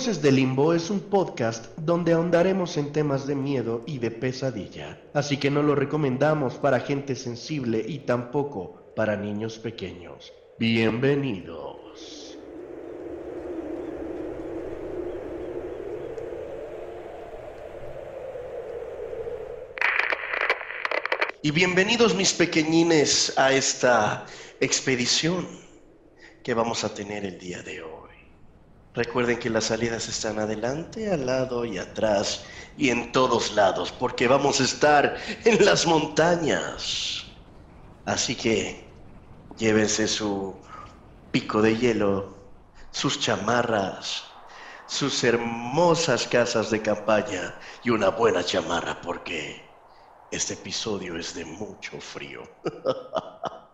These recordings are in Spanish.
Voces de Limbo es un podcast donde ahondaremos en temas de miedo y de pesadilla, así que no lo recomendamos para gente sensible y tampoco para niños pequeños. Bienvenidos. Y bienvenidos mis pequeñines a esta expedición que vamos a tener el día de hoy. Recuerden que las salidas están adelante, al lado y atrás y en todos lados, porque vamos a estar en las montañas. Así que llévense su pico de hielo, sus chamarras, sus hermosas casas de campaña y una buena chamarra, porque este episodio es de mucho frío.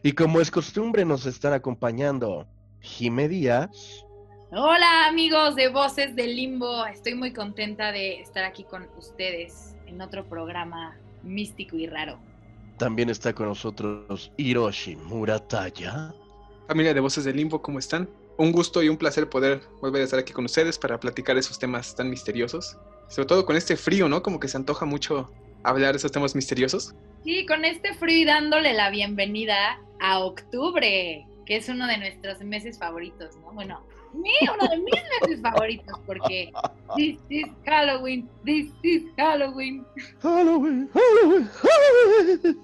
Y como es costumbre, nos están acompañando Jime Díaz. Hola amigos de Voces del Limbo, estoy muy contenta de estar aquí con ustedes en otro programa místico y raro. También está con nosotros Hiroshi Murataya. Familia de Voces del Limbo, ¿cómo están? Un gusto y un placer poder volver a estar aquí con ustedes para platicar esos temas tan misteriosos. Sobre todo con este frío, ¿no? Como que se antoja mucho hablar de esos temas misteriosos. Sí, con este frío y dándole la bienvenida a octubre, que es uno de nuestros meses favoritos, ¿no? Bueno, uno de mis meses favoritos, porque this is Halloween, this is Halloween. Halloween, Halloween, Halloween.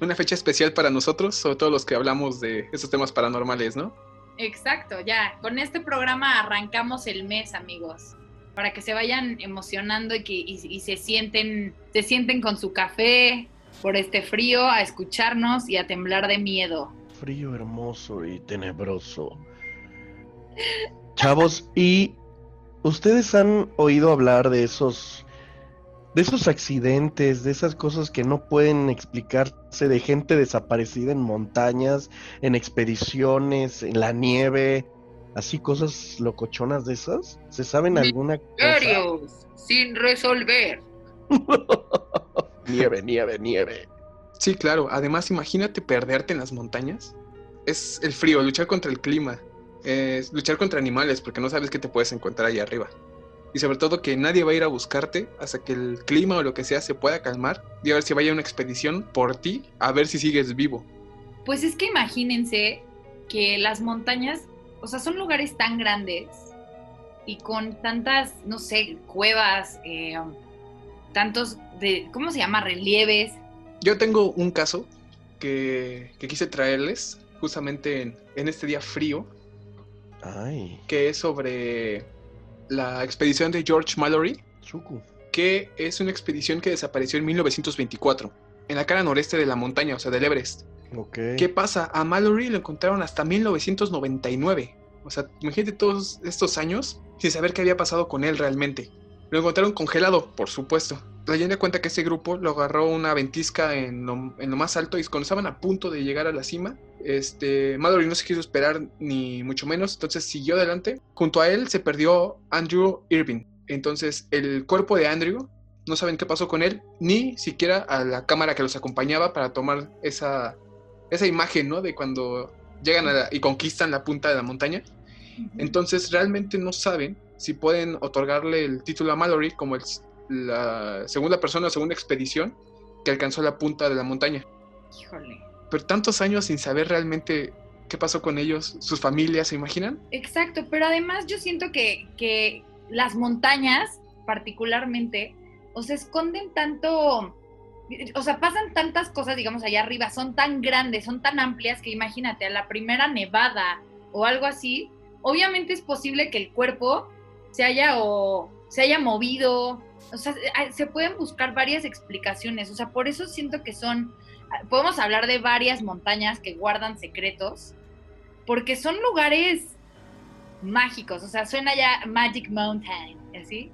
Una fecha especial para nosotros, sobre todo los que hablamos de esos temas paranormales, ¿no? Exacto, ya. Con este programa arrancamos el mes, amigos para que se vayan emocionando y que y, se sienten se sienten con su café por este frío a escucharnos y a temblar de miedo. Frío hermoso y tenebroso. Chavos, ¿y ustedes han oído hablar de esos de esos accidentes, de esas cosas que no pueden explicarse, de gente desaparecida en montañas, en expediciones, en la nieve, así cosas locochonas de esas? ¿Se saben alguna cosa? sin resolver. nieve, nieve, nieve. Sí, claro. Además, imagínate perderte en las montañas. Es el frío, luchar contra el clima, es luchar contra animales, porque no sabes qué te puedes encontrar ahí arriba. Y sobre todo que nadie va a ir a buscarte hasta que el clima o lo que sea se pueda calmar y a ver si vaya una expedición por ti a ver si sigues vivo. Pues es que imagínense que las montañas o sea, son lugares tan grandes y con tantas, no sé, cuevas, eh, tantos, de, ¿cómo se llama? Relieves. Yo tengo un caso que, quise traerles justamente en, este día frío. Ay. Que es sobre la expedición de George Mallory. Que es una expedición que desapareció en 1924, en la cara noreste de la montaña, o sea, del Everest. ¿Qué pasa? A Mallory lo encontraron hasta 1999. O sea, imagínate todos estos años sin saber qué había pasado con él realmente. Lo encontraron congelado, por supuesto. La leyenda cuenta que ese grupo lo agarró una ventisca en lo, más alto y cuando estaban a punto de llegar a la cima, este, Mallory no se quiso esperar ni mucho menos, entonces siguió adelante. Junto a él se perdió Andrew Irving. Entonces el cuerpo de Andrew no saben qué pasó con él, ni siquiera a la cámara que los acompañaba para tomar esa esa imagen, ¿no? De cuando llegan y conquistan la punta de la montaña. Entonces realmente no saben si pueden otorgarle el título a Mallory como el, la segunda persona segunda expedición que alcanzó la punta de la montaña. Híjole. Pero tantos años sin saber realmente qué pasó con ellos, sus familias, ¿se imaginan? Exacto, pero además yo siento que, que las montañas, particularmente, o se esconden tanto o sea, pasan tantas cosas, digamos, allá arriba, son tan grandes, son tan amplias que imagínate, a la primera nevada o algo así, obviamente es posible que el cuerpo se haya o se haya movido, o sea, se pueden buscar varias explicaciones, o sea, por eso siento que son, podemos hablar de varias montañas que guardan secretos, porque son lugares mágicos, o sea, suena ya Magic Mountain, así,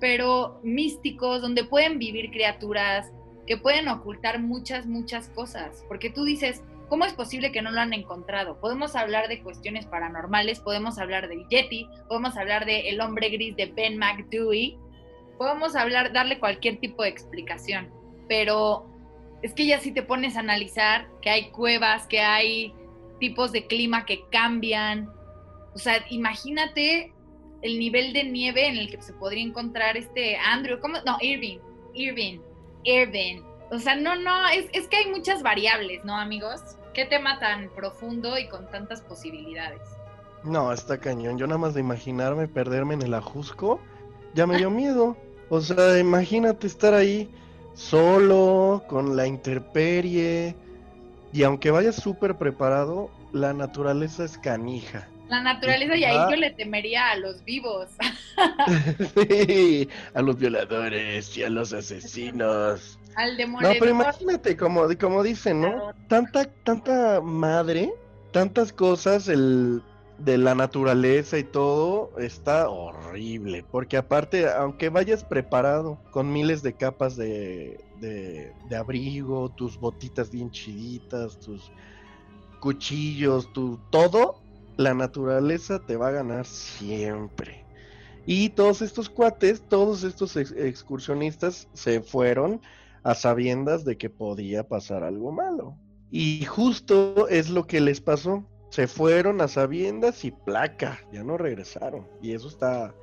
pero místicos, donde pueden vivir criaturas que pueden ocultar muchas, muchas cosas, porque tú dices, ¿cómo es posible que no lo han encontrado? Podemos hablar de cuestiones paranormales, podemos hablar del Yeti, podemos hablar de El hombre gris de Ben McDewey, podemos hablar, darle cualquier tipo de explicación, pero es que ya si te pones a analizar que hay cuevas, que hay tipos de clima que cambian, o sea, imagínate el nivel de nieve en el que se podría encontrar este Andrew, ¿cómo? No, Irving, Irving, Irving. O sea, no, no, es, es que hay muchas variables, ¿no, amigos? Qué tema tan profundo y con tantas posibilidades. No, está cañón. Yo nada más de imaginarme perderme en el ajusco, ya me dio miedo. O sea, imagínate estar ahí solo, con la interperie. Y aunque vayas súper preparado, la naturaleza es canija. La naturaleza, y ahí yo le temería a los vivos. sí, a los violadores y a los asesinos. Al demonio. No, pero imagínate, como, como dicen, ¿no? Tanta, tanta madre, tantas cosas, el de la naturaleza y todo está horrible. Porque aparte, aunque vayas preparado con miles de capas de, de, abrigo, tus botitas bien chiditas, tus cuchillos, tu todo, la naturaleza te va a ganar siempre. Y todos estos cuates, todos estos excursionistas se fueron a sabiendas de que podía pasar algo malo. Y justo es lo que les pasó se fueron a sabiendas y placa, ya no regresaron. Y eso está,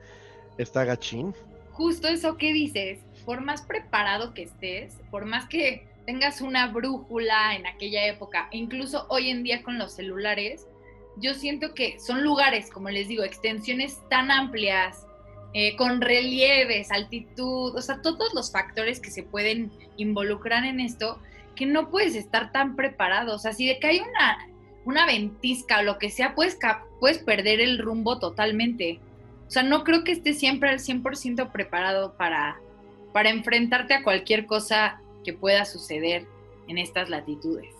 está gachín. Justo eso que dices, por más preparado que estés, por más que tengas una brújula en aquella época, incluso hoy en día con los celulares, yo siento que son lugares, como les digo, extensiones tan amplias, eh, con relieves, altitud, o sea, todos los factores que se pueden involucrar en esto, que no puedes estar tan preparado. O sea, si de que hay una una ventisca o lo que sea, puedes, puedes perder el rumbo totalmente. O sea, no creo que estés siempre al 100% preparado para, para enfrentarte a cualquier cosa que pueda suceder en estas latitudes.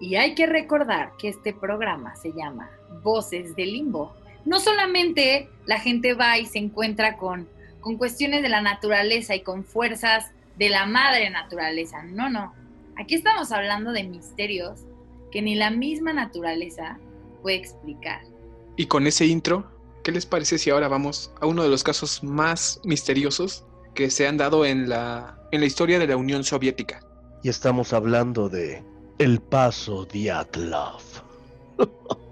Y hay que recordar que este programa se llama Voces del Limbo. No solamente la gente va y se encuentra con, con cuestiones de la naturaleza y con fuerzas de la madre naturaleza, no, no. Aquí estamos hablando de misterios que ni la misma naturaleza puede explicar. Y con ese intro, ¿qué les parece si ahora vamos a uno de los casos más misteriosos que se han dado en la, en la historia de la Unión Soviética? Y estamos hablando de el paso Dyatlov.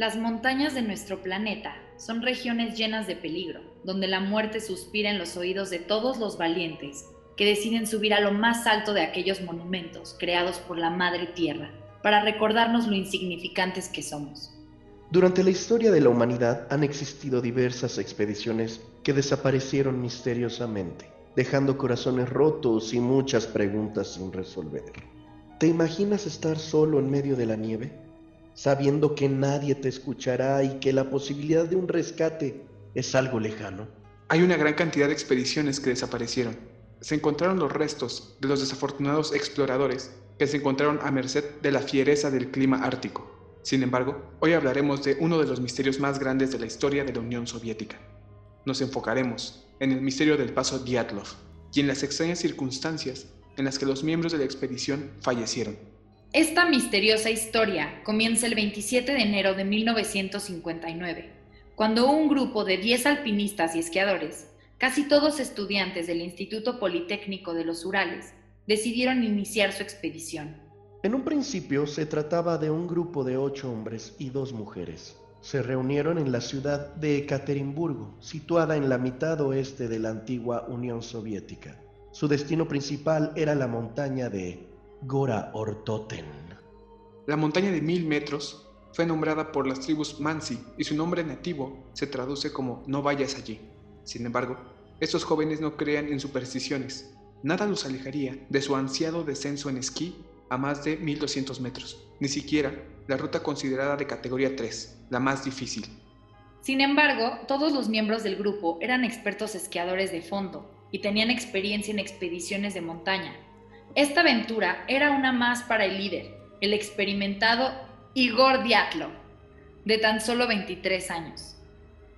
Las montañas de nuestro planeta son regiones llenas de peligro, donde la muerte suspira en los oídos de todos los valientes que deciden subir a lo más alto de aquellos monumentos creados por la Madre Tierra para recordarnos lo insignificantes que somos. Durante la historia de la humanidad han existido diversas expediciones que desaparecieron misteriosamente, dejando corazones rotos y muchas preguntas sin resolver. ¿Te imaginas estar solo en medio de la nieve? Sabiendo que nadie te escuchará y que la posibilidad de un rescate es algo lejano. Hay una gran cantidad de expediciones que desaparecieron. Se encontraron los restos de los desafortunados exploradores que se encontraron a merced de la fiereza del clima ártico. Sin embargo, hoy hablaremos de uno de los misterios más grandes de la historia de la Unión Soviética. Nos enfocaremos en el misterio del paso Dyatlov y en las extrañas circunstancias en las que los miembros de la expedición fallecieron. Esta misteriosa historia comienza el 27 de enero de 1959, cuando un grupo de 10 alpinistas y esquiadores, casi todos estudiantes del Instituto Politécnico de los Urales, decidieron iniciar su expedición. En un principio se trataba de un grupo de ocho hombres y dos mujeres. Se reunieron en la ciudad de Ekaterimburgo, situada en la mitad oeste de la antigua Unión Soviética. Su destino principal era la montaña de Gora Ortoten. La montaña de mil metros fue nombrada por las tribus Mansi y su nombre nativo se traduce como no vayas allí. Sin embargo, estos jóvenes no crean en supersticiones. Nada los alejaría de su ansiado descenso en esquí a más de 1200 metros, ni siquiera la ruta considerada de categoría 3, la más difícil. Sin embargo, todos los miembros del grupo eran expertos esquiadores de fondo y tenían experiencia en expediciones de montaña. Esta aventura era una más para el líder, el experimentado Igor Diatlov, de tan solo 23 años.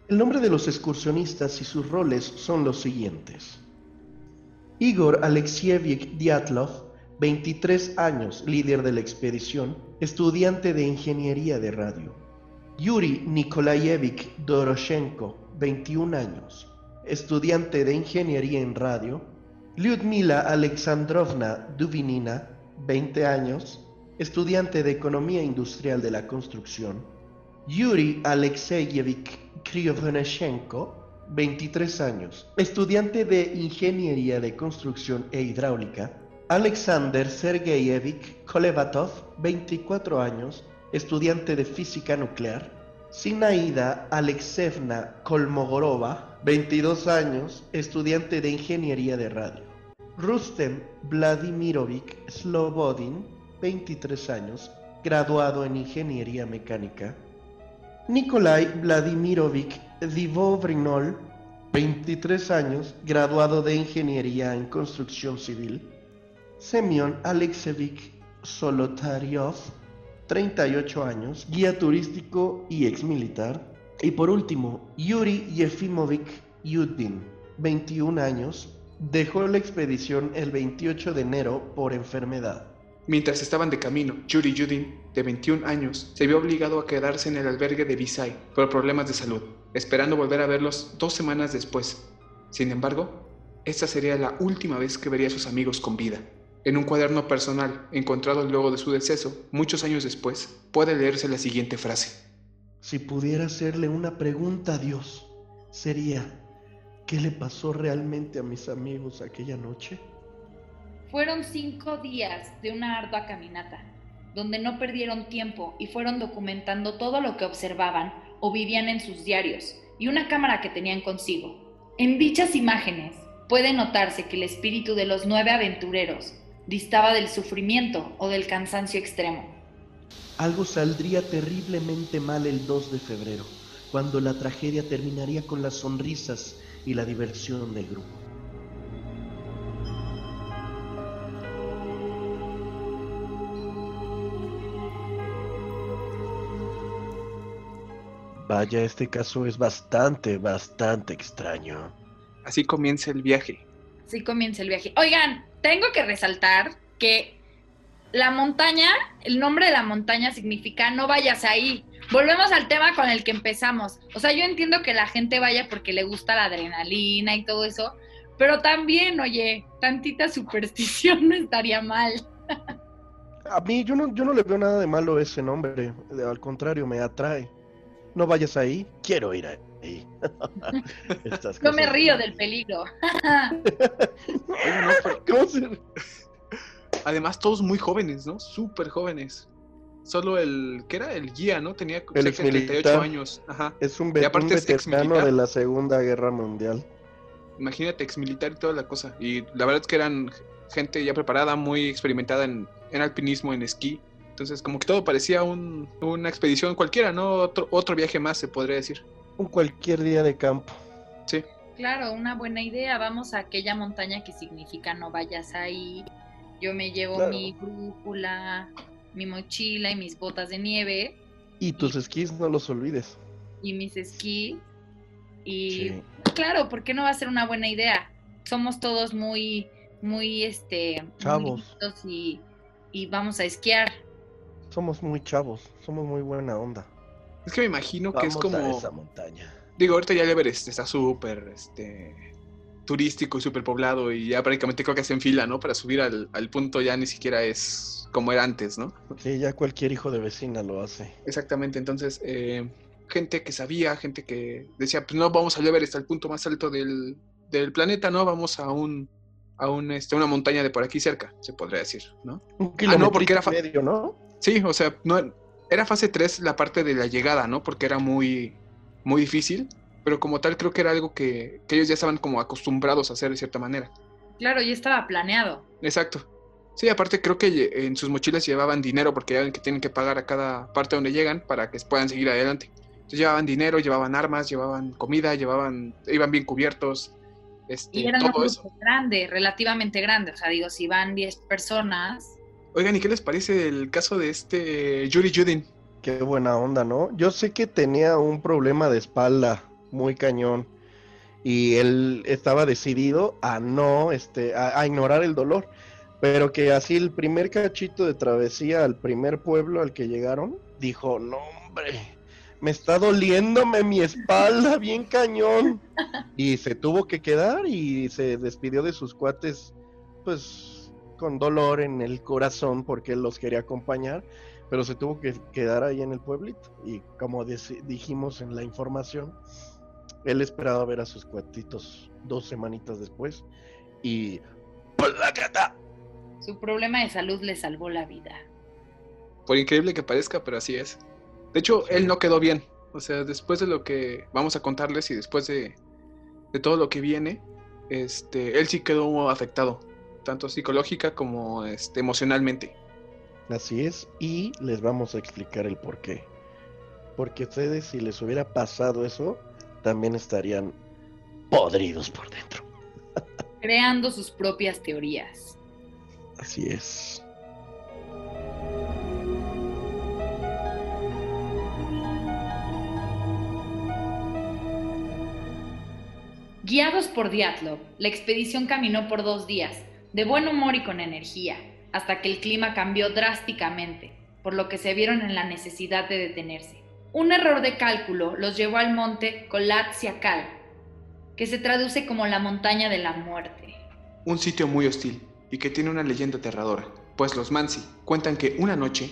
El nombre de los excursionistas y sus roles son los siguientes. Igor Alexievich Diatlov, 23 años, líder de la expedición, estudiante de ingeniería de radio. Yuri Nikolayevich Doroshenko, 21 años, estudiante de ingeniería en radio. Lyudmila Alexandrovna Duvinina, 20 años, estudiante de economía industrial de la construcción. Yuri Alexeyevich Kryovneshenko, 23 años, estudiante de Ingeniería de Construcción e Hidráulica. Alexander Sergeyevich Kolevatov, 24 años, estudiante de Física Nuclear. Sinaida Alexevna Kolmogorova, 22 años, estudiante de Ingeniería de Radio. Rustem Vladimirovich Slobodin, 23 años, graduado en Ingeniería Mecánica. Nikolai Vladimirovich Divovrinol, 23 años, graduado de Ingeniería en Construcción Civil. Semyon Alexevich Solotaryov, 38 años, guía turístico y exmilitar. Y por último, Yuri Yefimovich Yudin, 21 años, dejó la expedición el 28 de enero por enfermedad. Mientras estaban de camino, Yuri Yudin, de 21 años, se vio obligado a quedarse en el albergue de Visay por problemas de salud, esperando volver a verlos dos semanas después. Sin embargo, esta sería la última vez que vería a sus amigos con vida. En un cuaderno personal encontrado luego de su deceso, muchos años después, puede leerse la siguiente frase. Si pudiera hacerle una pregunta a Dios, sería, ¿qué le pasó realmente a mis amigos aquella noche? Fueron cinco días de una ardua caminata, donde no perdieron tiempo y fueron documentando todo lo que observaban o vivían en sus diarios y una cámara que tenían consigo. En dichas imágenes puede notarse que el espíritu de los nueve aventureros distaba del sufrimiento o del cansancio extremo. Algo saldría terriblemente mal el 2 de febrero, cuando la tragedia terminaría con las sonrisas y la diversión del grupo. Vaya, este caso es bastante, bastante extraño. Así comienza el viaje. Así comienza el viaje. Oigan, tengo que resaltar que la montaña, el nombre de la montaña significa no vayas ahí. Volvemos al tema con el que empezamos. O sea, yo entiendo que la gente vaya porque le gusta la adrenalina y todo eso, pero también, oye, tantita superstición no estaría mal. A mí yo no, yo no le veo nada de malo a ese nombre, al contrario, me atrae no vayas ahí, quiero ir ahí. no me río del peligro. Además, todos muy jóvenes, ¿no? Súper jóvenes. Solo el, ¿qué era? El guía, ¿no? Tenía el 38 años. Ajá. Es un, y aparte de la Segunda Guerra Mundial. Imagínate, exmilitar y toda la cosa. Y la verdad es que eran gente ya preparada, muy experimentada en, en alpinismo, en esquí. Entonces, como que todo parecía una expedición cualquiera, ¿no? Otro, otro viaje más, se podría decir. Un cualquier día de campo. Sí. Claro, una buena idea. Vamos a aquella montaña que significa no vayas ahí. Yo me llevo mi brújula, mi mochila y mis botas de nieve. Y tus esquís, no los olvides. Y mis esquís. Y claro, ¿por qué no va a ser una buena idea? Somos todos muy, muy, este, chavos. y, y vamos a esquiar somos muy chavos, somos muy buena onda. Es que me imagino que es como. A esa montaña. Digo, ahorita ya el Everest está súper este, turístico y súper poblado y ya prácticamente creo que en fila, ¿no? Para subir al, punto ya ni siquiera es como era antes, ¿no? Sí, ya cualquier hijo de vecina lo hace. Exactamente, entonces, eh, gente que sabía, gente que decía, pues no vamos al Everest, al punto más alto del, del planeta, ¿no? Vamos a un a un, este, una montaña de por aquí cerca, se podría decir, ¿no? Un kilómetro ah, no, porque era medio, ¿no? Sí, o sea, no, era fase 3 la parte de la llegada, ¿no? Porque era muy, muy difícil, pero como tal creo que era algo que, ellos ya estaban como acostumbrados a hacer de cierta manera. Claro, ya estaba planeado. Exacto. Sí, aparte creo que en sus mochilas llevaban dinero porque ya que tienen que pagar a cada parte donde llegan para que puedan seguir adelante. Entonces llevaban dinero, llevaban armas, llevaban comida, llevaban, iban bien cubiertos Este, y eran todo eso. grande, relativamente grande. O sea, digo, si van 10 personas. Oigan, ¿y qué les parece el caso de este Yuri Judin? Qué buena onda, ¿no? Yo sé que tenía un problema de espalda muy cañón y él estaba decidido a no, este, a, ignorar el dolor, pero que así el primer cachito de travesía al primer pueblo al que llegaron, dijo, no hombre, me está doliéndome mi espalda bien cañón. Y se tuvo que quedar y se despidió de sus cuates, pues con dolor en el corazón porque él los quería acompañar pero se tuvo que quedar ahí en el pueblito. Y como dijimos en la información, él esperaba ver a sus cuatitos dos semanitas después y ¡Placata! Su problema de salud le salvó la vida. Por increíble que parezca, pero así es. De hecho, él no quedó bien. O sea, después de lo que vamos a contarles y después de, de todo lo que viene, este, él sí quedó afectado, tanto psicológica como este, emocionalmente. Así es, y les vamos a explicar el por qué. Porque ustedes, si les hubiera pasado eso, también estarían podridos por dentro. Creando sus propias teorías. Así es. Guiados por Diatlov, la expedición caminó por dos días, de buen humor y con energía hasta que el clima cambió drásticamente, por lo que se vieron en la necesidad de detenerse. Un error de cálculo los llevó al monte Siakal, que se traduce como la montaña de la muerte. Un sitio muy hostil y que tiene una leyenda aterradora, pues los Mansi cuentan que una noche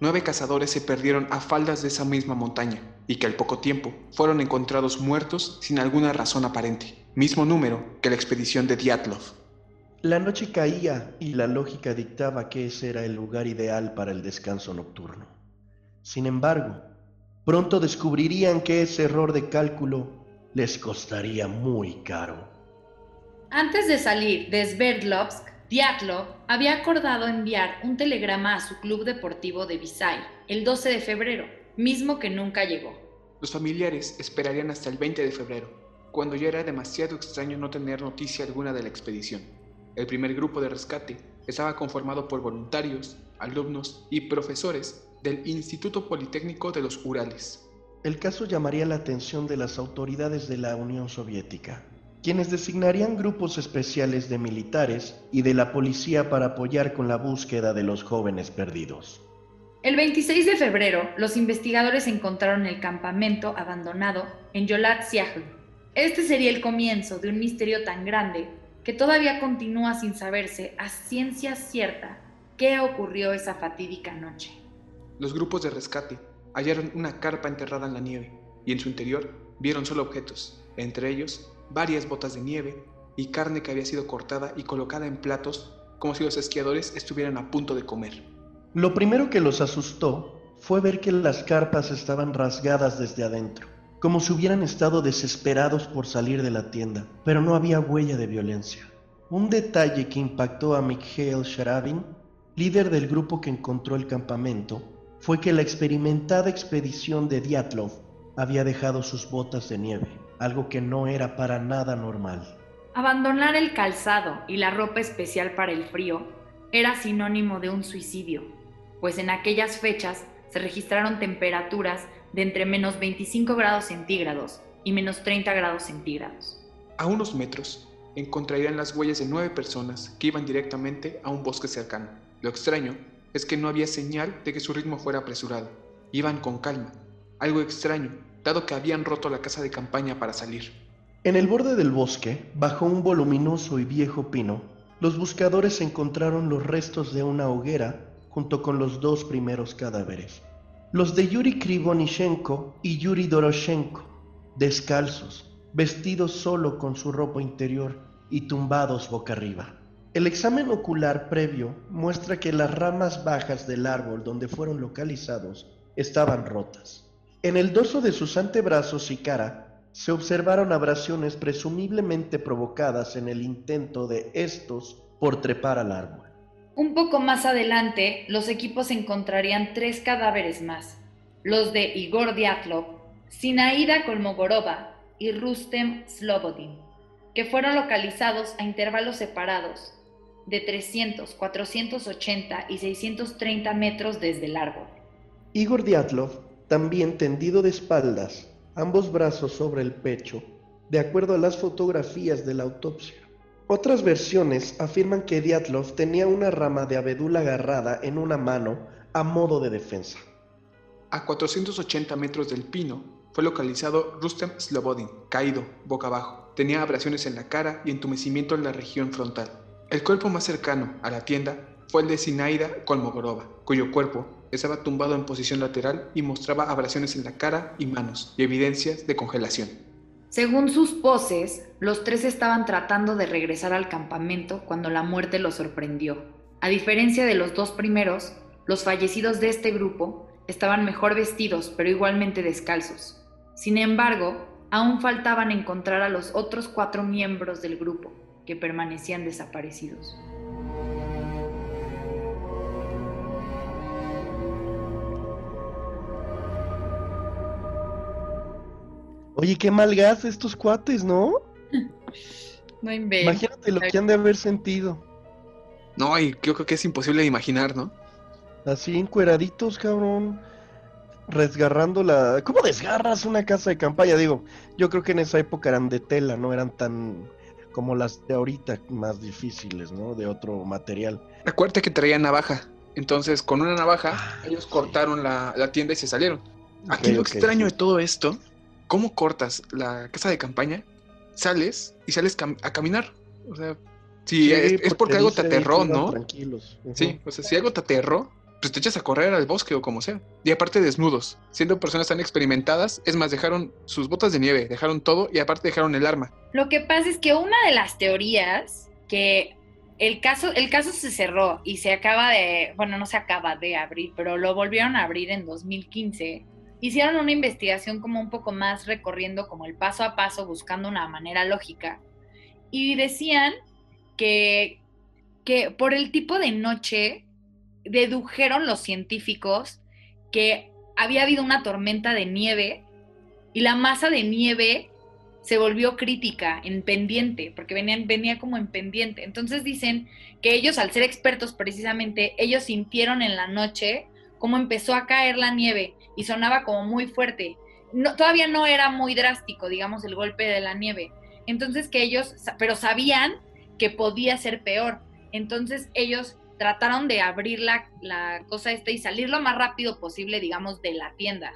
nueve cazadores se perdieron a faldas de esa misma montaña y que al poco tiempo fueron encontrados muertos sin alguna razón aparente, mismo número que la expedición de Diatlov. La noche caía y la lógica dictaba que ese era el lugar ideal para el descanso nocturno. Sin embargo, pronto descubrirían que ese error de cálculo les costaría muy caro. Antes de salir de Sverdlovsk, Dyatlov había acordado enviar un telegrama a su club deportivo de Visay el 12 de febrero, mismo que nunca llegó. Los familiares esperarían hasta el 20 de febrero, cuando ya era demasiado extraño no tener noticia alguna de la expedición. El primer grupo de rescate estaba conformado por voluntarios, alumnos y profesores del Instituto Politécnico de los Urales. El caso llamaría la atención de las autoridades de la Unión Soviética, quienes designarían grupos especiales de militares y de la policía para apoyar con la búsqueda de los jóvenes perdidos. El 26 de febrero, los investigadores encontraron el campamento abandonado en Yolat Siahl. Este sería el comienzo de un misterio tan grande que todavía continúa sin saberse a ciencia cierta qué ocurrió esa fatídica noche. Los grupos de rescate hallaron una carpa enterrada en la nieve y en su interior vieron solo objetos, entre ellos varias botas de nieve y carne que había sido cortada y colocada en platos como si los esquiadores estuvieran a punto de comer. Lo primero que los asustó fue ver que las carpas estaban rasgadas desde adentro como si hubieran estado desesperados por salir de la tienda, pero no había huella de violencia. Un detalle que impactó a Mikhail Sharabin, líder del grupo que encontró el campamento, fue que la experimentada expedición de Diatlov había dejado sus botas de nieve, algo que no era para nada normal. Abandonar el calzado y la ropa especial para el frío era sinónimo de un suicidio, pues en aquellas fechas se registraron temperaturas de entre menos 25 grados centígrados y menos 30 grados centígrados. A unos metros encontrarían las huellas de nueve personas que iban directamente a un bosque cercano. Lo extraño es que no había señal de que su ritmo fuera apresurado. Iban con calma, algo extraño, dado que habían roto la casa de campaña para salir. En el borde del bosque, bajo un voluminoso y viejo pino, los buscadores encontraron los restos de una hoguera junto con los dos primeros cadáveres los de Yuri Krivonishenko y Yuri Doroshenko, descalzos, vestidos solo con su ropa interior y tumbados boca arriba. El examen ocular previo muestra que las ramas bajas del árbol donde fueron localizados estaban rotas. En el dorso de sus antebrazos y cara se observaron abrasiones presumiblemente provocadas en el intento de estos por trepar al árbol. Un poco más adelante, los equipos encontrarían tres cadáveres más, los de Igor Diatlov, Sinaida Kolmogorova y Rustem Slobodin. que fueron localizados a intervalos separados de 300, 480 y 630 metros desde el árbol. Igor Diatlov, también tendido de espaldas, ambos brazos sobre el pecho, de acuerdo a las fotografías de la autopsia. Otras versiones afirman que Diatlov tenía una rama de abedul agarrada en una mano a modo de defensa. A 480 metros del pino fue localizado Rustem Slobodin, caído, boca abajo. Tenía abrasiones en la cara y entumecimiento en la región frontal. El cuerpo más cercano a la tienda fue el de Sinaida Kolmogorova, cuyo cuerpo estaba tumbado en posición lateral y mostraba abrasiones en la cara y manos y evidencias de congelación. Según sus poses, los tres estaban tratando de regresar al campamento cuando la muerte los sorprendió. A diferencia de los dos primeros, los fallecidos de este grupo estaban mejor vestidos pero igualmente descalzos. Sin embargo, aún faltaban encontrar a los otros cuatro miembros del grupo que permanecían desaparecidos. Oye, qué mal gas estos cuates, ¿no? no inventes. Imagínate lo que han de haber sentido. No, y yo creo que es imposible de imaginar, ¿no? Así encueraditos, cabrón. Resgarrando la. ¿Cómo desgarras una casa de campaña? Digo, yo creo que en esa época eran de tela, no eran tan como las de ahorita, más difíciles, ¿no? De otro material. Acuérdate que traían navaja. Entonces, con una navaja, ah, ellos cortaron la, tienda y se salieron. Aquí lo extraño de todo esto ¿cómo cortas la casa de campaña? Sales y sales a caminar. O sea, si es, porque algo te aterró, ¿no? Tranquilos. Sí, o sea, si algo te aterró, pues te echas a correr al bosque o como sea. Y aparte desnudos, siendo personas tan experimentadas, es más, dejaron sus botas de nieve, dejaron todo y aparte dejaron el arma. Lo que pasa es que una de las teorías que el caso, el caso se cerró y se acaba de, bueno, no se acaba de abrir, pero lo volvieron a abrir en 2015 hicieron una investigación como un poco más recorriendo como el paso a paso, buscando una manera lógica. Y decían que, que por el tipo de noche dedujeron los científicos que había habido una tormenta de nieve y la masa de nieve se volvió crítica en pendiente, porque venía como en pendiente. Entonces dicen que ellos, al ser expertos precisamente, ellos sintieron en la noche cómo empezó a caer la nieve y sonaba como muy fuerte. Todavía no era muy drástico, digamos, el golpe de la nieve. Entonces que ellos, pero sabían que podía ser peor. Entonces ellos trataron de abrir la, la cosa esta y salir lo más rápido posible, digamos, de la tienda.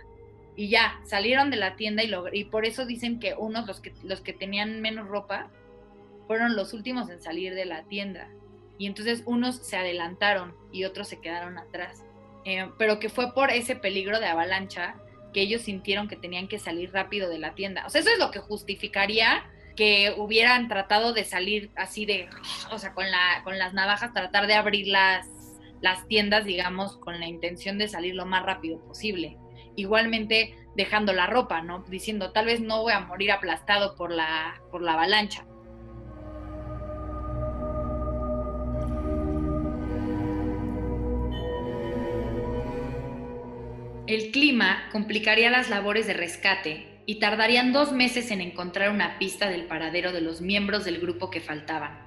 Y ya, salieron de la tienda y, y por eso dicen que unos, los que, los que tenían menos ropa, fueron los últimos en salir de la tienda. Y entonces unos se adelantaron y otros se quedaron atrás. Eh, pero que fue por ese peligro de avalancha que ellos sintieron que tenían que salir rápido de la tienda. O sea, eso es lo que justificaría que hubieran tratado de salir así de, o sea, con, la, con las navajas, tratar de abrir las, las tiendas, digamos, con la intención de salir lo más rápido posible. Igualmente dejando la ropa, ¿no? Diciendo, tal vez no voy a morir aplastado por la, por la avalancha. El clima complicaría las labores de rescate y tardarían dos meses en encontrar una pista del paradero de los miembros del grupo que faltaban.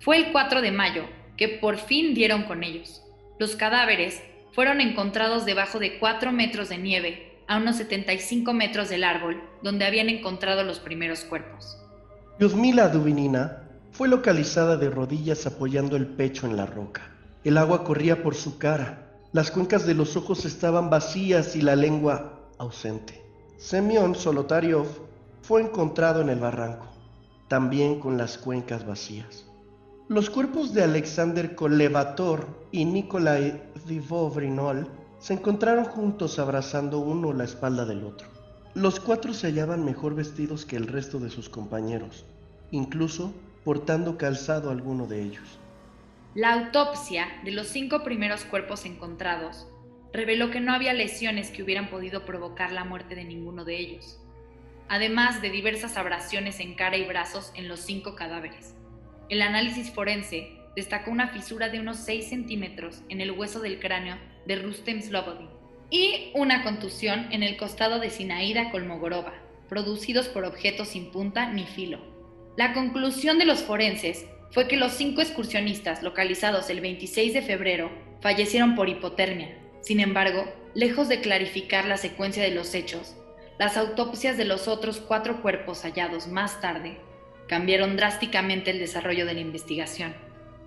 Fue el 4 de mayo que por fin dieron con ellos. Los cadáveres fueron encontrados debajo de 4 metros de nieve, a unos 75 metros del árbol donde habían encontrado los primeros cuerpos. Yusmila Dubinina fue localizada de rodillas apoyando el pecho en la roca. El agua corría por su cara las cuencas de los ojos estaban vacías y la lengua ausente. Semyon Solotariov fue encontrado en el barranco, también con las cuencas vacías. Los cuerpos de Alexander Kolevator y Nikolai Vivovrinol se encontraron juntos abrazando uno la espalda del otro. Los cuatro se hallaban mejor vestidos que el resto de sus compañeros, incluso portando calzado alguno de ellos. La autopsia de los cinco primeros cuerpos encontrados reveló que no había lesiones que hubieran podido provocar la muerte de ninguno de ellos, además de diversas abrasiones en cara y brazos en los cinco cadáveres. El análisis forense destacó una fisura de unos 6 centímetros en el hueso del cráneo de Rustem Slobodin y una contusión en el costado de Sinaida Kolmogorova, producidos por objetos sin punta ni filo. La conclusión de los forenses fue que los cinco excursionistas localizados el 26 de febrero fallecieron por hipotermia. Sin embargo, lejos de clarificar la secuencia de los hechos, las autopsias de los otros cuatro cuerpos hallados más tarde cambiaron drásticamente el desarrollo de la investigación,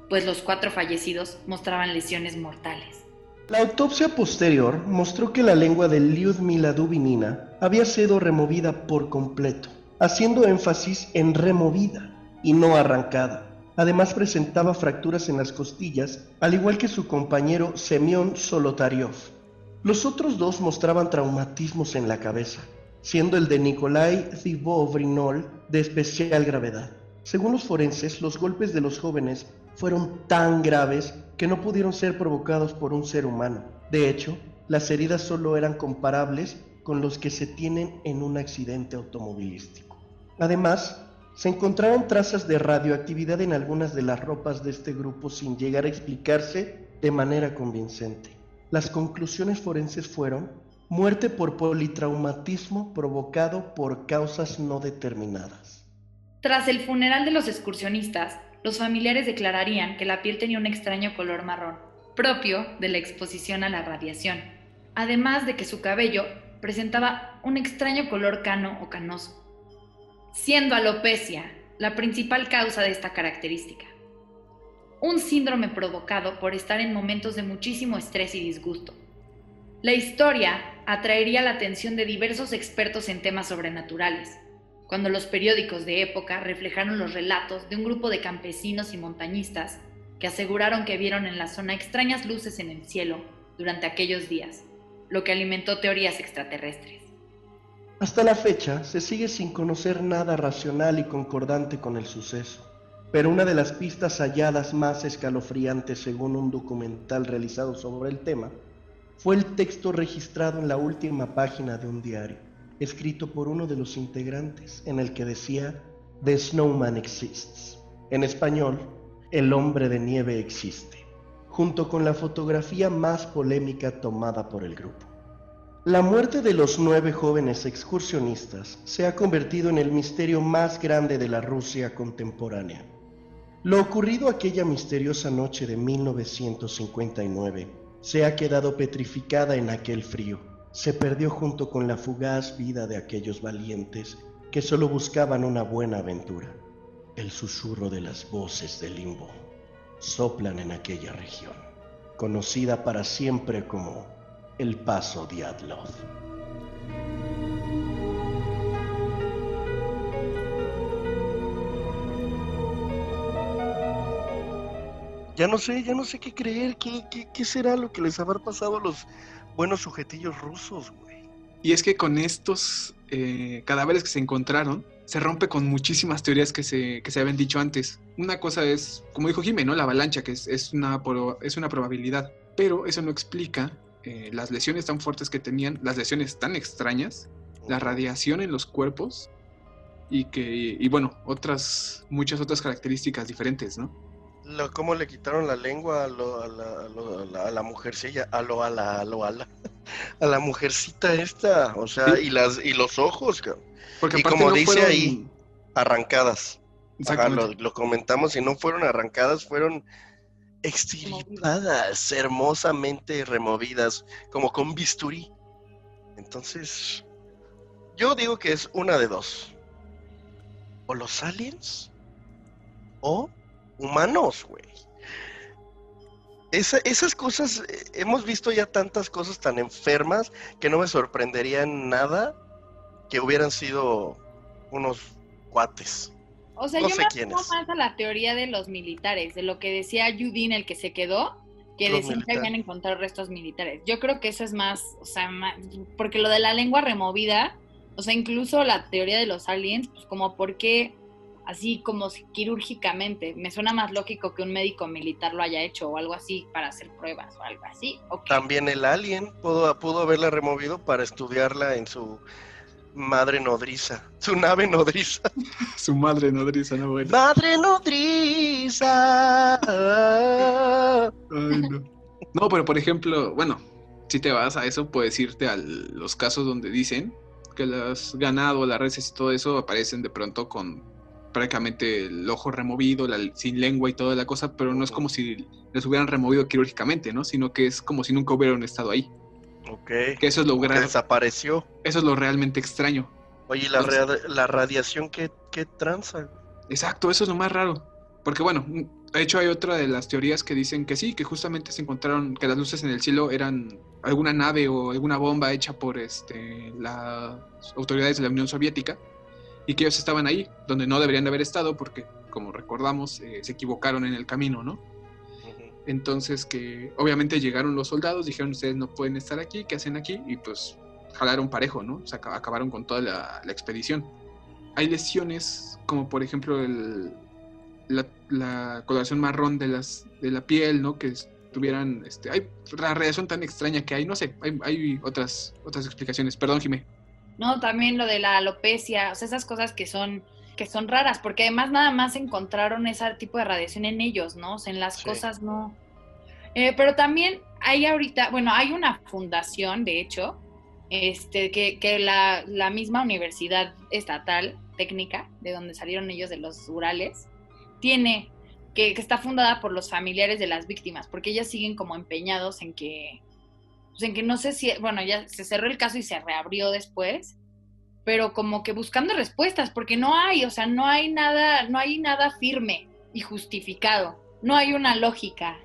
pues los cuatro fallecidos mostraban lesiones mortales. La autopsia posterior mostró que la lengua de Lyudmila Dubinina había sido removida por completo, haciendo énfasis en removida y no arrancada. Además presentaba fracturas en las costillas, al igual que su compañero Semyon Solotaryov. Los otros dos mostraban traumatismos en la cabeza, siendo el de Nikolai Zivovrinol de especial gravedad. Según los forenses, los golpes de los jóvenes fueron tan graves que no pudieron ser provocados por un ser humano. De hecho, las heridas solo eran comparables con los que se tienen en un accidente automovilístico. Además, se encontraron trazas de radioactividad en algunas de las ropas de este grupo sin llegar a explicarse de manera convincente. Las conclusiones forenses fueron muerte por politraumatismo provocado por causas no determinadas. Tras el funeral de los excursionistas, los familiares declararían que la piel tenía un extraño color marrón, propio de la exposición a la radiación, además de que su cabello presentaba un extraño color cano o canoso, siendo alopecia la principal causa de esta característica. Un síndrome provocado por estar en momentos de muchísimo estrés y disgusto. La historia atraería la atención de diversos expertos en temas sobrenaturales, cuando los periódicos de época reflejaron los relatos de un grupo de campesinos y montañistas que aseguraron que vieron en la zona extrañas luces en el cielo durante aquellos días, lo que alimentó teorías extraterrestres. Hasta la fecha se sigue sin conocer nada racional y concordante con el suceso, pero una de las pistas halladas más escalofriantes según un documental realizado sobre el tema fue el texto registrado en la última página de un diario escrito por uno de los integrantes, en el que decía The Snowman Exists. En español, El hombre de nieve existe, junto con la fotografía más polémica tomada por el grupo. La muerte de los nueve jóvenes excursionistas se ha convertido en el misterio más grande de la Rusia contemporánea. Lo ocurrido aquella misteriosa noche de 1959 se ha quedado petrificada en aquel frío se perdió junto con la fugaz vida de aquellos valientes que solo buscaban una buena aventura. El susurro de las voces del limbo soplan en aquella región, conocida para siempre como el Paso Diatlov. Ya no sé, ya no sé qué creer, qué, qué, qué será lo que les habrá pasado a los buenos sujetillos rusos, güey. Y es que con estos eh, cadáveres que se encontraron, se rompe con muchísimas teorías que se, que se habían dicho antes. Una cosa es, como dijo Jiménez, ¿no? La avalancha, que es, es, una, es una probabilidad. Pero eso no explica eh, las lesiones tan fuertes que tenían, las lesiones tan extrañas, la radiación en los cuerpos y que, y bueno, otras, muchas otras características diferentes, ¿no? lo, cómo le quitaron la lengua a, lo, a, la, a, lo, a, la, mujercilla, a lo, a la, a lo, a la, a la mujercita esta, o sea, y las y los ojos, Porque y como dice ahí, arrancadas. lo, lo, comentamos, y no fueron arrancadas, fueron extirpadas, hermosamente removidas, como con bisturí. Entonces, yo digo que es una de dos. O los aliens, o humanos, güey. esas cosas, eh, hemos visto ya tantas cosas tan enfermas que no me sorprendería nada que hubieran sido unos cuates. O sea, yo me más a la teoría de los militares, de lo que decía Judin, el que se quedó, que decían que habían encontrado restos militares. Yo creo que eso es más, o sea, porque lo de la lengua removida, o sea, incluso la teoría de los aliens, pues como por qué así como quirúrgicamente. Me suena más lógico que un médico militar lo haya hecho o algo así para hacer pruebas o algo así. También el alien pudo, pudo haberla removido para estudiarla en su madre nodriza, su nave nodriza. su madre nodriza, no bueno. Madre nodriza. no. no, pero por ejemplo, bueno, si te vas a eso, puedes irte a los casos donde dicen que las ganado, las reses y todo eso aparecen de pronto con prácticamente el ojo removido, sin lengua y toda la cosa, pero no es como si les hubieran removido quirúrgicamente, ¿no? Sino que es como si nunca hubieran estado ahí. Ok. Que eso es lo grave. Desapareció. Eso es lo realmente extraño. Oye, la, la radiación qué, qué tranza? Exacto, eso es lo más raro. Porque bueno, de hecho hay otra de las teorías que dicen que sí, que justamente se encontraron que las luces en el cielo eran alguna nave o alguna bomba hecha por este, las autoridades de la Unión Soviética y que ellos estaban ahí, donde no deberían de haber estado porque, como recordamos, eh, se equivocaron en el camino, ¿no? Entonces que obviamente llegaron los soldados, dijeron ustedes no pueden estar aquí, ¿qué hacen aquí? Y pues jalaron parejo, ¿no? Acabaron con toda la, expedición. Hay lesiones como por ejemplo el, la, coloración marrón de, las, de la piel, ¿no? Que tuvieran, este, hay la radiación tan extraña que hay, no sé, hay, hay otras, otras explicaciones. Perdón, Jimé. No, también lo de la alopecia, o sea, esas cosas que son que son raras, porque además nada más encontraron ese tipo de radiación en ellos, ¿no? O sea, en las cosas no. Eh, pero también hay ahorita, bueno, hay una fundación, de hecho, este, que, que la, la, misma universidad estatal técnica, de donde salieron ellos de los Urales, tiene, que, que, está fundada por los familiares de las víctimas, porque ellas siguen como empeñados en que, pues en que no sé si, bueno, ya se cerró el caso y se reabrió después, pero como que buscando respuestas, porque no hay, o sea, no hay nada, no hay nada firme y justificado, no hay una lógica.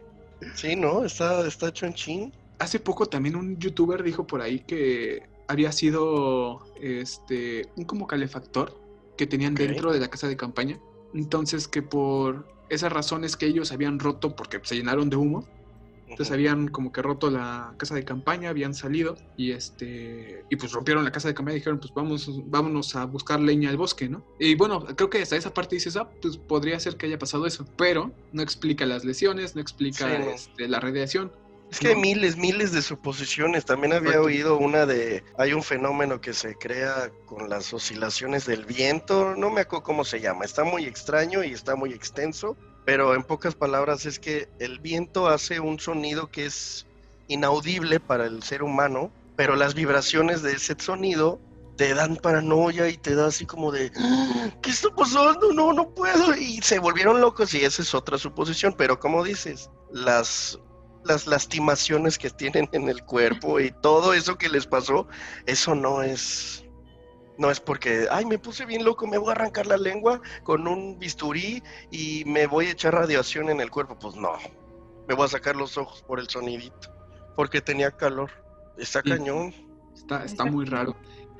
Sí, ¿no? Está, está hecho en chin. Hace poco también un youtuber dijo por ahí que había sido este un como calefactor que tenían dentro de la casa de campaña. Entonces que por esas razones que ellos habían roto porque se llenaron de humo, entonces habían como que roto la casa de campaña, habían salido y este y pues rompieron la casa de campaña y dijeron, pues vamos vámonos a buscar leña al bosque, ¿no? Y bueno, creo que hasta esa parte dices, ah, pues podría ser que haya pasado eso, pero no explica las lesiones, no explica este, la radiación. Es que hay miles, miles de suposiciones. También había oído una de, hay un fenómeno que se crea con las oscilaciones del viento, no me acuerdo cómo se llama, está muy extraño y está muy extenso, pero en pocas palabras es que el viento hace un sonido que es inaudible para el ser humano, pero las vibraciones de ese sonido te dan paranoia y te da así como de, ah, ¿qué está pasando? No, no puedo. Y se volvieron locos y esa es otra suposición, pero como dices, las, las lastimaciones que tienen en el cuerpo y todo eso que les pasó, eso no es no es porque, ay, me puse bien loco, me voy a arrancar la lengua con un bisturí y me voy a echar radiación en el cuerpo. Pues no, me voy a sacar los ojos por el sonidito, porque tenía calor. Está cañón. Está, está muy raro.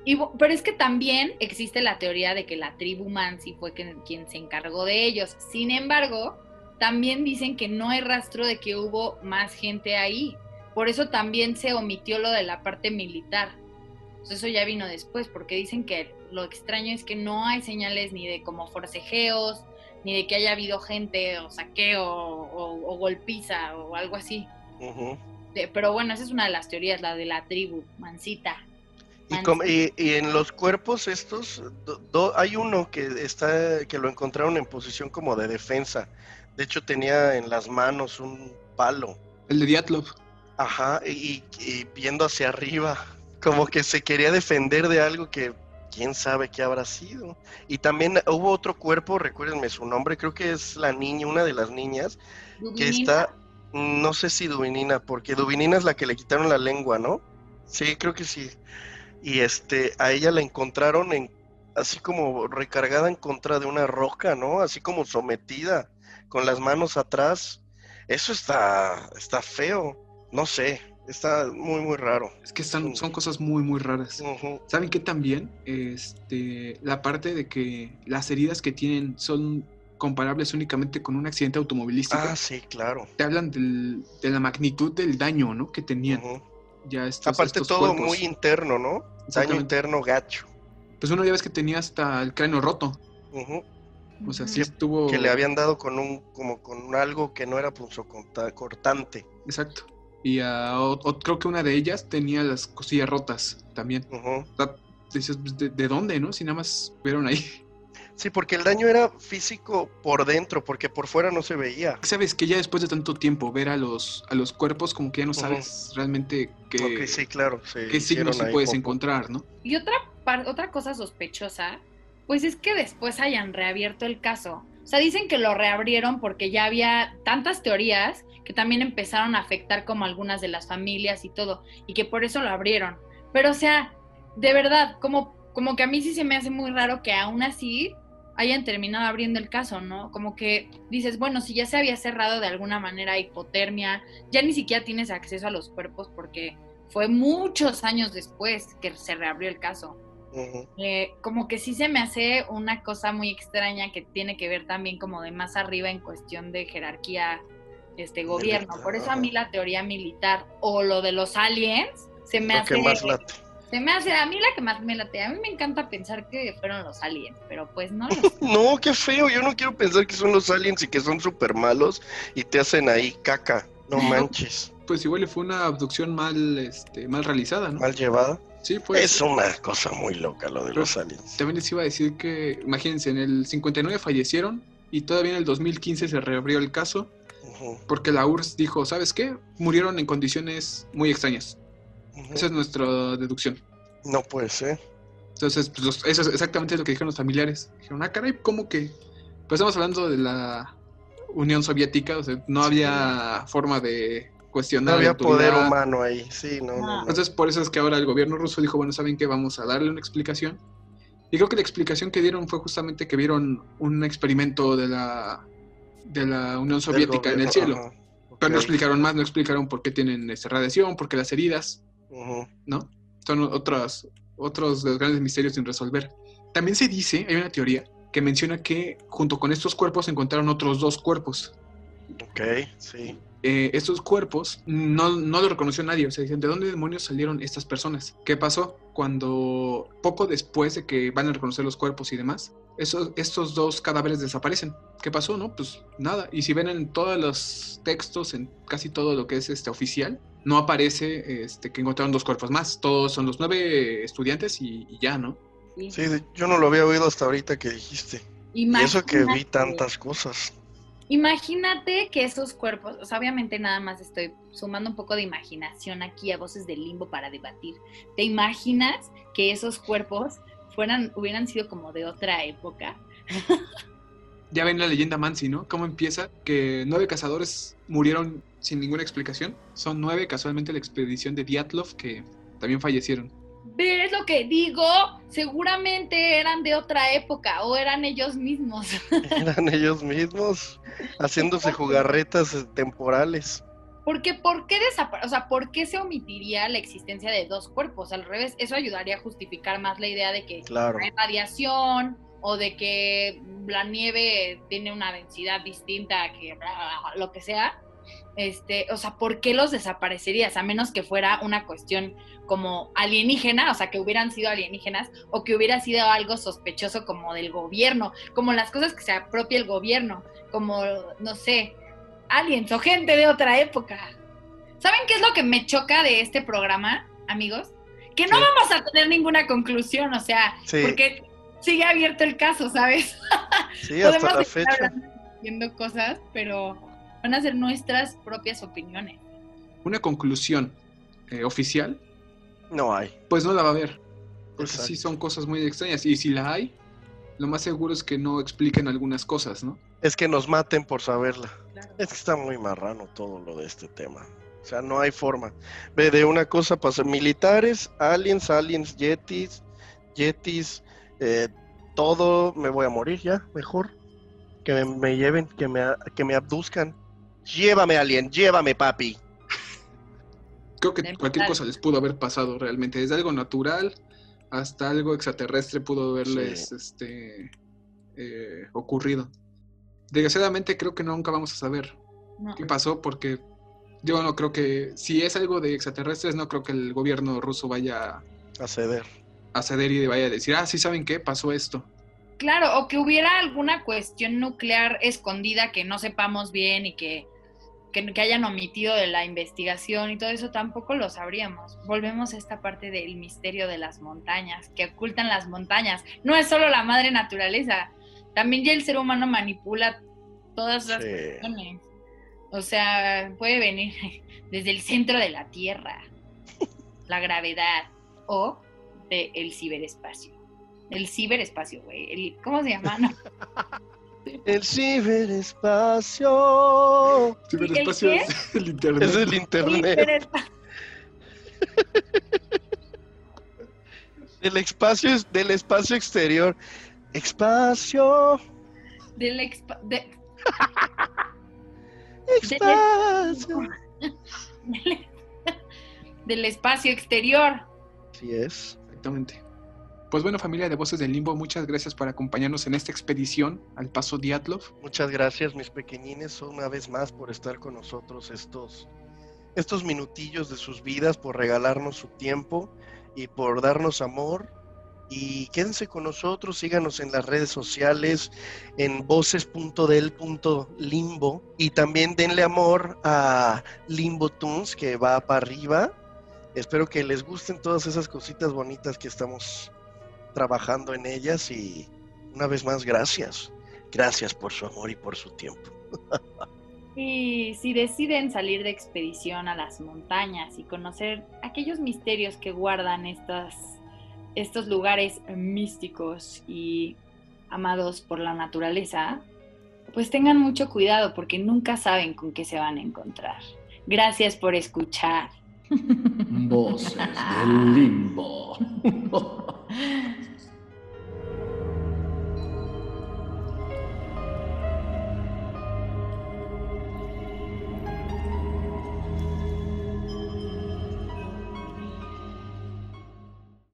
Y, pero es que también existe la teoría de que la tribu Mansi fue quien se encargó de ellos. Sin embargo, también dicen que no hay rastro de que hubo más gente ahí. Por eso también se omitió lo de la parte militar pues eso ya vino después, porque dicen que lo extraño es que no hay señales ni de como forcejeos, ni de que haya habido gente o saqueo o, golpiza o algo así. pero bueno, esa es una de las teorías, la de la tribu, Mancita. Y, y, en los cuerpos estos, hay uno que está que lo encontraron en posición como de defensa. De hecho tenía en las manos un palo. El de Diatlov. Ajá, y viendo hacia arriba como que se quería defender de algo que quién sabe qué habrá sido. Y también hubo otro cuerpo, recuérdenme su nombre, creo que es la niña, una de las niñas, que está, no sé si Dubinina, porque Dubinina es la que le quitaron la lengua, ¿no? Sí, creo que sí. Y este, a ella la encontraron en, así como recargada en contra de una roca, ¿no? Así como sometida, con las manos atrás. Eso está, está feo. No sé, Está muy, muy raro. Es que son, son cosas muy, muy raras. ¿Saben qué también? Este, la parte de que las heridas que tienen son comparables únicamente con un accidente automovilístico. Ah, sí, claro. Te hablan de la magnitud del daño, ¿no? Que tenían. Ya estos, Aparte todo muy interno, ¿no? Daño interno gacho. Pues uno ya ves que tenía hasta el cráneo roto. O sea, sí estuvo... Que le habían dado con un, como con algo que no era cortante. Exacto. Y creo que una de ellas tenía las cosillas rotas también. Dices, pues, ¿de, dónde, no? Si nada más vieron ahí. Sí, porque el daño era físico por dentro, porque por fuera no se veía. Sabes que ya después de tanto tiempo ver a los, a los cuerpos, como que ya no sabes realmente qué, sí, claro, qué signos puedes encontrar, ¿no? Y otra, otra cosa sospechosa pues es que después hayan reabierto el caso. O sea, dicen que lo reabrieron porque ya había tantas teorías que también empezaron a afectar como algunas de las familias y todo, y que por eso lo abrieron. Pero o sea, de verdad, como, como que a mí sí se me hace muy raro que aún así hayan terminado abriendo el caso, ¿no? Como que dices, bueno, si ya se había cerrado de alguna manera hipotermia, ya ni siquiera tienes acceso a los cuerpos porque fue muchos años después que se reabrió el caso. Eh, como que sí se me hace una cosa muy extraña que tiene que ver también como de más arriba en cuestión de jerarquía este gobierno. Por eso a mí la teoría militar o lo de los aliens se me hace... más Se me hace, a mí la que más me late, a mí me encanta pensar que fueron los aliens, pero pues no. no, qué feo, yo no quiero pensar que son los aliens y que son súper malos y te hacen ahí caca, no manches. Pues igual fue una abducción mal, este, mal realizada, ¿no? Mal llevada. Sí, pues. Es una cosa muy loca lo de los aliens. También les iba a decir que, imagínense, en el 59 fallecieron y todavía en el 2015 se reabrió el caso porque la URSS dijo, ¿sabes qué? Murieron en condiciones muy extrañas. Esa es nuestra deducción. No puede ser. Entonces, pues, eso es exactamente lo que dijeron los familiares. Dijeron, ah, caray, ¿cómo que? Pues estamos hablando de la Unión Soviética, o sea, no había forma de cuestionar. No había poder humano ahí, sí, no, no, Entonces, por eso es que ahora el gobierno ruso dijo, bueno, ¿saben qué? Vamos a darle una explicación. Y creo que la explicación que dieron fue justamente que vieron un experimento de la de la Unión Soviética en el cielo. Pero no explicaron más, no explicaron por qué tienen esa radiación, por qué las heridas, ¿no? Son otros, otros de los grandes misterios sin resolver. También se dice, hay una teoría que menciona que junto con estos cuerpos encontraron otros dos cuerpos. Ok, sí. Eh, estos cuerpos no, no lo reconoció nadie. O sea, dicen, ¿de dónde demonios salieron estas personas? ¿Qué pasó? Cuando poco después de que van a reconocer los cuerpos y demás, esos, estos dos cadáveres desaparecen. ¿Qué pasó? No, pues nada. Y si ven en todos los textos, en casi todo lo que es este oficial, no aparece este, que encontraron dos cuerpos más. Todos son los nueve estudiantes y, ya, ¿no? Sí, yo no lo había oído hasta ahorita que dijiste. Y eso que vi tantas cosas. Imagínate que esos cuerpos, o sea, obviamente nada más estoy sumando un poco de imaginación aquí a voces del limbo para debatir. ¿Te imaginas que esos cuerpos fueran, hubieran sido como de otra época? ya ven la leyenda Mansi, ¿no? ¿Cómo empieza? Que nueve cazadores murieron sin ninguna explicación. Son nueve, casualmente, la expedición de Diatlov, que también fallecieron. ¿Ves lo que digo? Seguramente eran de otra época o eran ellos mismos. Eran ellos mismos haciéndose jugarretas temporales. Porque, ¿por qué o sea, ¿por qué se omitiría la existencia de dos cuerpos? Al revés, eso ayudaría a justificar más la idea de que hay radiación o de que la nieve tiene una densidad distinta que lo que sea este, o sea, ¿por qué los desaparecerías? A menos que fuera una cuestión como alienígena, o sea, que hubieran sido alienígenas, o que hubiera sido algo sospechoso como del gobierno, como las cosas que se apropia el gobierno, como, no sé, aliens o gente de otra época. ¿Saben qué es lo que me choca de este programa, amigos? Que no vamos a tener ninguna conclusión, o sea, porque sigue abierto el caso, ¿sabes? Sí, hasta la fecha. Haciendo cosas, pero van a ser nuestras propias opiniones. Una conclusión eh, oficial. No hay. Pues no la va a haber. Porque sí son cosas muy extrañas. Y si la hay, lo más seguro es que no expliquen algunas cosas, ¿no? Es que nos maten por saberla. Es que está muy marrano todo lo de este tema. O sea, no hay forma. Ve, de una cosa pasa, militares, aliens, aliens, yetis, yetis, eh, todo, me voy a morir ya, mejor. Que me, lleven, que me, que me abduzcan. Llévame, alien, llévame, papi. Creo que cualquier cosa les pudo haber pasado realmente. Desde algo natural hasta algo extraterrestre pudo haberles este, eh, ocurrido. Desgraciadamente creo que nunca vamos a saber qué pasó porque yo no creo que si es algo de extraterrestres no creo que el gobierno ruso vaya a ceder. A ceder y vaya a decir, ah, sí saben qué, pasó esto. Claro, o que hubiera alguna cuestión nuclear escondida que no sepamos bien y que que, hayan omitido de la investigación y todo eso tampoco lo sabríamos. Volvemos a esta parte del misterio de las montañas, que ocultan las montañas. No es solo la madre naturaleza, también ya el ser humano manipula todas las cuestiones. O sea, puede venir desde el centro de la Tierra, la gravedad o del ciberespacio. El ciberespacio, güey. ¿Cómo se llama? No. El ciberespacio. Ciberespacio ¿El es el internet. Es el internet. Del espacio, del espacio exterior. Espacio. Del expa de... Espacio. Del, del espacio exterior. Así es. Exactamente. Pues bueno, familia de Voces del Limbo, muchas gracias por acompañarnos en esta expedición al Paso Diatlov. Muchas gracias, mis pequeñines, una vez más por estar con nosotros estos, estos minutillos de sus vidas, por regalarnos su tiempo y por darnos amor. Y quédense con nosotros, síganos en las redes sociales, en voces.del.limbo. Y también denle amor a Limbo Tunes, que va para arriba. Espero que les gusten todas esas cositas bonitas que estamos trabajando en ellas. Y una vez más, gracias. Gracias por su amor y por su tiempo. Y si deciden salir de expedición a las montañas y conocer aquellos misterios que guardan estas, estos lugares místicos y amados por la naturaleza, pues tengan mucho cuidado porque nunca saben con qué se van a encontrar. Gracias por escuchar. Voces del limbo.